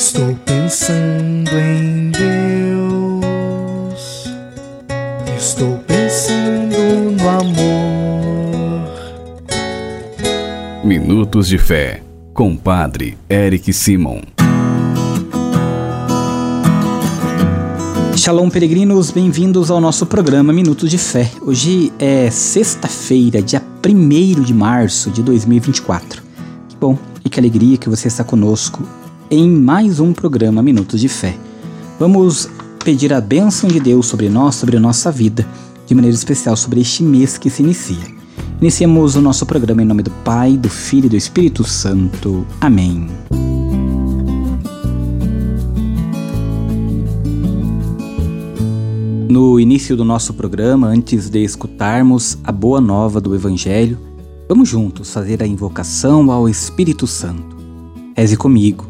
Estou pensando em Deus. Estou pensando no amor. Minutos de Fé, com Padre Eric Simon. Shalom, peregrinos, bem-vindos ao nosso programa Minutos de Fé. Hoje é sexta-feira, dia 1 de março de 2024. Que bom e que alegria que você está conosco em mais um programa Minutos de Fé. Vamos pedir a bênção de Deus sobre nós, sobre a nossa vida, de maneira especial sobre este mês que se inicia. Iniciemos o nosso programa em nome do Pai, do Filho e do Espírito Santo. Amém. No início do nosso programa, antes de escutarmos a boa nova do Evangelho, vamos juntos fazer a invocação ao Espírito Santo. Reze comigo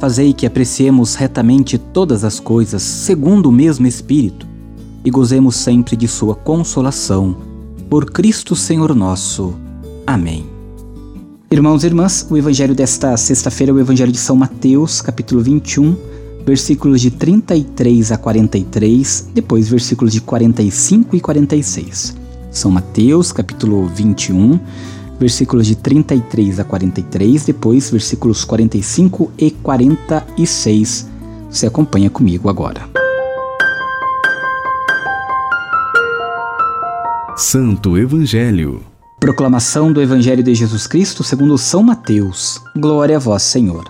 fazei que apreciemos retamente todas as coisas segundo o mesmo Espírito e gozemos sempre de Sua consolação. Por Cristo Senhor nosso. Amém. Irmãos e irmãs, o evangelho desta sexta-feira é o evangelho de São Mateus, capítulo 21, versículos de 33 a 43, depois versículos de 45 e 46. São Mateus, capítulo 21, versículos de 33 a 43, depois versículos 45 e 46. Você acompanha comigo agora. Santo Evangelho. Proclamação do Evangelho de Jesus Cristo segundo São Mateus. Glória a vós, Senhor.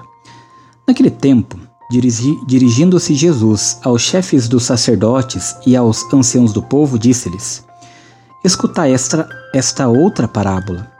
Naquele tempo, dirigi, dirigindo-se Jesus aos chefes dos sacerdotes e aos anciãos do povo, disse-lhes: Escutai esta, esta outra parábola.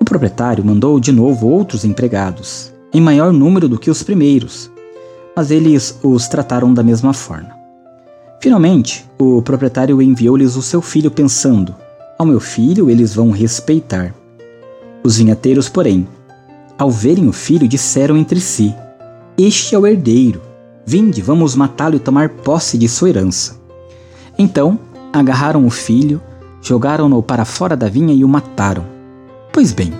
O proprietário mandou de novo outros empregados, em maior número do que os primeiros, mas eles os trataram da mesma forma. Finalmente, o proprietário enviou-lhes o seu filho, pensando: Ao meu filho eles vão respeitar. Os vinhateiros, porém, ao verem o filho, disseram entre si: Este é o herdeiro. Vinde, vamos matá-lo e tomar posse de sua herança. Então agarraram o filho, jogaram-no para fora da vinha e o mataram. Pois bem,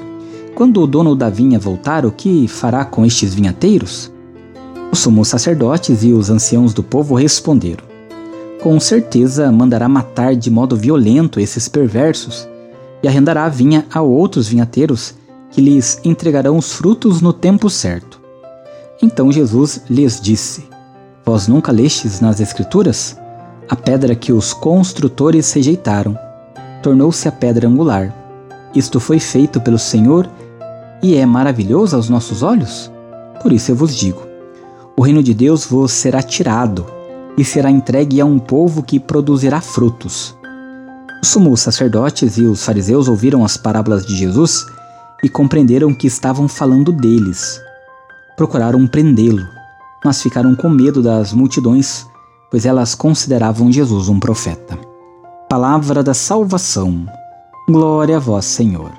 quando o dono da vinha voltar, o que fará com estes vinhateiros? Os sumos sacerdotes e os anciãos do povo responderam: Com certeza mandará matar de modo violento esses perversos e arrendará a vinha a outros vinhateiros que lhes entregarão os frutos no tempo certo. Então Jesus lhes disse: Vós nunca lestes nas Escrituras? A pedra que os construtores rejeitaram tornou-se a pedra angular. Isto foi feito pelo Senhor e é maravilhoso aos nossos olhos? Por isso eu vos digo: o reino de Deus vos será tirado e será entregue a um povo que produzirá frutos. Os sumos sacerdotes e os fariseus ouviram as parábolas de Jesus e compreenderam que estavam falando deles. Procuraram prendê-lo, mas ficaram com medo das multidões pois elas consideravam Jesus um profeta. Palavra da salvação. Glória a vós, Senhor.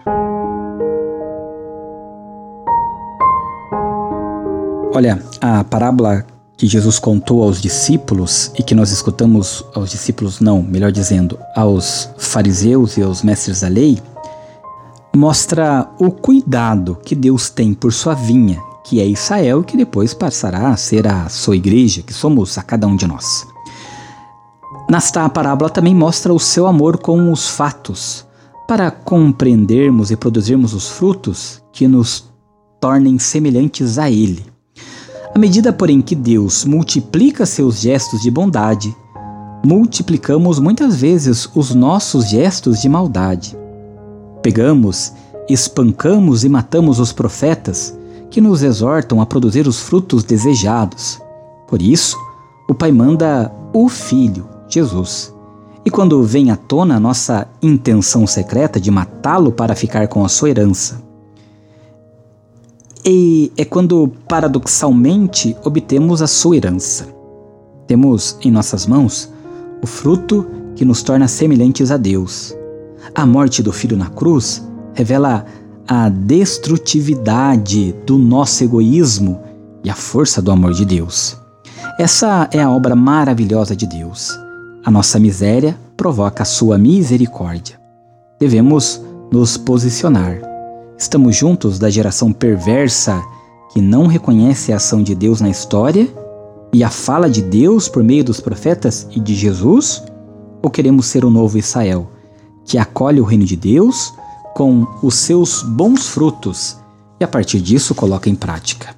Olha, a parábola que Jesus contou aos discípulos e que nós escutamos aos discípulos, não, melhor dizendo, aos fariseus e aos mestres da lei, mostra o cuidado que Deus tem por sua vinha, que é Israel, que depois passará a ser a sua igreja, que somos a cada um de nós. Nesta parábola também mostra o seu amor com os fatos, para compreendermos e produzirmos os frutos que nos tornem semelhantes a Ele. À medida, porém, que Deus multiplica seus gestos de bondade, multiplicamos muitas vezes os nossos gestos de maldade. Pegamos, espancamos e matamos os profetas que nos exortam a produzir os frutos desejados. Por isso, o Pai manda o Filho, Jesus. E quando vem à tona a nossa intenção secreta de matá-lo para ficar com a sua herança, e é quando, paradoxalmente, obtemos a sua herança. Temos em nossas mãos o fruto que nos torna semelhantes a Deus. A morte do Filho na cruz revela a destrutividade do nosso egoísmo e a força do amor de Deus. Essa é a obra maravilhosa de Deus. A nossa miséria provoca a sua misericórdia. Devemos nos posicionar Estamos juntos da geração perversa que não reconhece a ação de Deus na história e a fala de Deus por meio dos profetas e de Jesus? Ou queremos ser o novo Israel, que acolhe o reino de Deus com os seus bons frutos e a partir disso coloca em prática?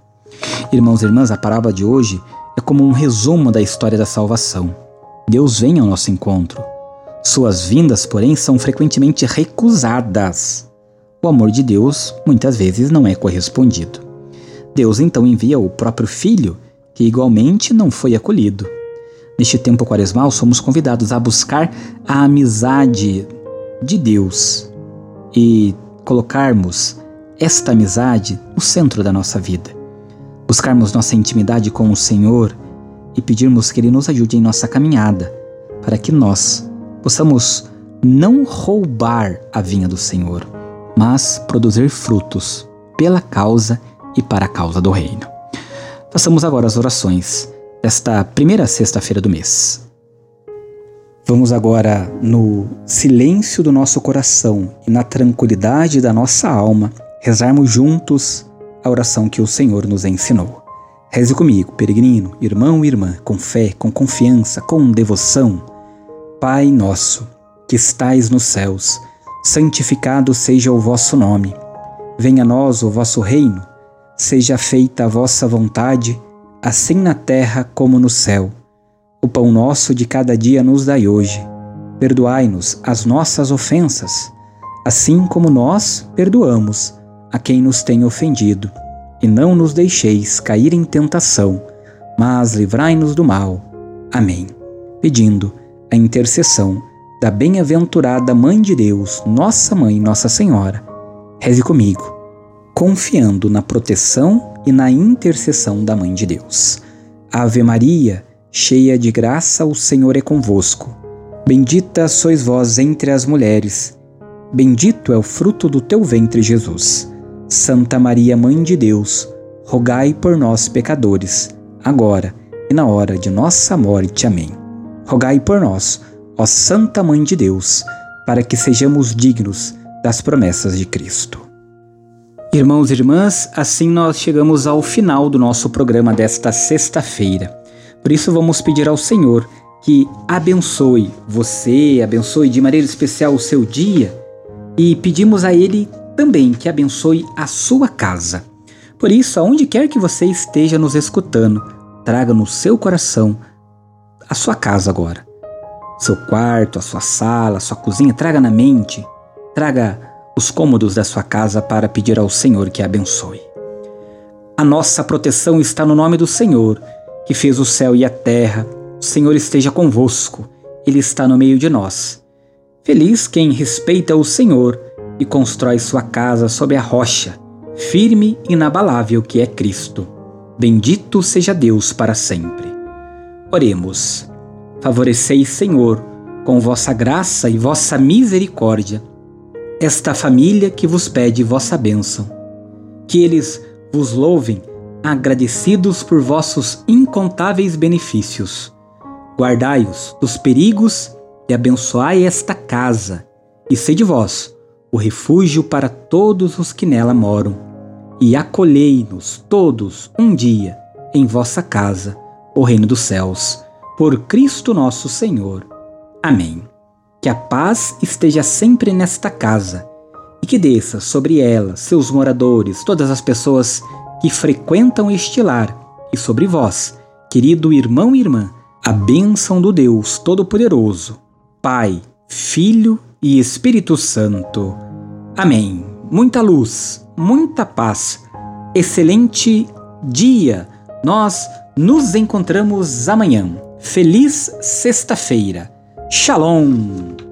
Irmãos e irmãs, a parábola de hoje é como um resumo da história da salvação. Deus vem ao nosso encontro. Suas vindas, porém, são frequentemente recusadas o amor de Deus muitas vezes não é correspondido. Deus então envia o próprio Filho, que igualmente não foi acolhido. Neste tempo quaresmal, somos convidados a buscar a amizade de Deus e colocarmos esta amizade no centro da nossa vida. Buscarmos nossa intimidade com o Senhor e pedirmos que Ele nos ajude em nossa caminhada, para que nós possamos não roubar a vinha do Senhor, mas produzir frutos pela causa e para a causa do reino. Façamos agora as orações desta primeira sexta-feira do mês. Vamos agora, no silêncio do nosso coração e na tranquilidade da nossa alma, rezarmos juntos a oração que o Senhor nos ensinou. Reze comigo, peregrino, irmão e irmã, com fé, com confiança, com devoção. Pai nosso, que estais nos céus, santificado seja o vosso nome. Venha a nós o vosso reino, seja feita a vossa vontade, assim na terra como no céu. O pão nosso de cada dia nos dai hoje. Perdoai-nos as nossas ofensas, assim como nós perdoamos a quem nos tem ofendido. E não nos deixeis cair em tentação, mas livrai-nos do mal. Amém. Pedindo a intercessão da bem-aventurada Mãe de Deus, Nossa Mãe, Nossa Senhora. Reze comigo, confiando na proteção e na intercessão da Mãe de Deus. Ave Maria, cheia de graça, o Senhor é convosco. Bendita sois vós entre as mulheres. Bendito é o fruto do teu ventre, Jesus. Santa Maria, Mãe de Deus, rogai por nós, pecadores, agora e na hora de nossa morte. Amém. Rogai por nós ó Santa Mãe de Deus, para que sejamos dignos das promessas de Cristo. Irmãos e irmãs, assim nós chegamos ao final do nosso programa desta sexta-feira. Por isso vamos pedir ao Senhor que abençoe você, abençoe de maneira especial o seu dia e pedimos a Ele também que abençoe a sua casa. Por isso, aonde quer que você esteja nos escutando, traga no seu coração a sua casa agora seu quarto, a sua sala, a sua cozinha, traga na mente, traga os cômodos da sua casa para pedir ao Senhor que a abençoe. A nossa proteção está no nome do Senhor, que fez o céu e a terra. O Senhor esteja convosco, Ele está no meio de nós. Feliz quem respeita o Senhor e constrói sua casa sob a rocha, firme e inabalável que é Cristo. Bendito seja Deus para sempre. Oremos. Favoreceis, Senhor, com vossa graça e vossa misericórdia, esta família que vos pede vossa bênção. Que eles vos louvem, agradecidos por vossos incontáveis benefícios. Guardai-os dos perigos e abençoai esta casa, e sede vós o refúgio para todos os que nela moram. E acolhei-nos todos um dia em vossa casa, o reino dos céus por Cristo nosso Senhor. Amém. Que a paz esteja sempre nesta casa e que desça sobre ela, seus moradores, todas as pessoas que frequentam este lar e sobre vós, querido irmão e irmã, A bênção do Deus Todo-Poderoso, Pai, Filho e Espírito Santo. Amém. Muita luz, muita paz. Excelente dia. Nós nos encontramos amanhã. Feliz sexta-feira. Shalom.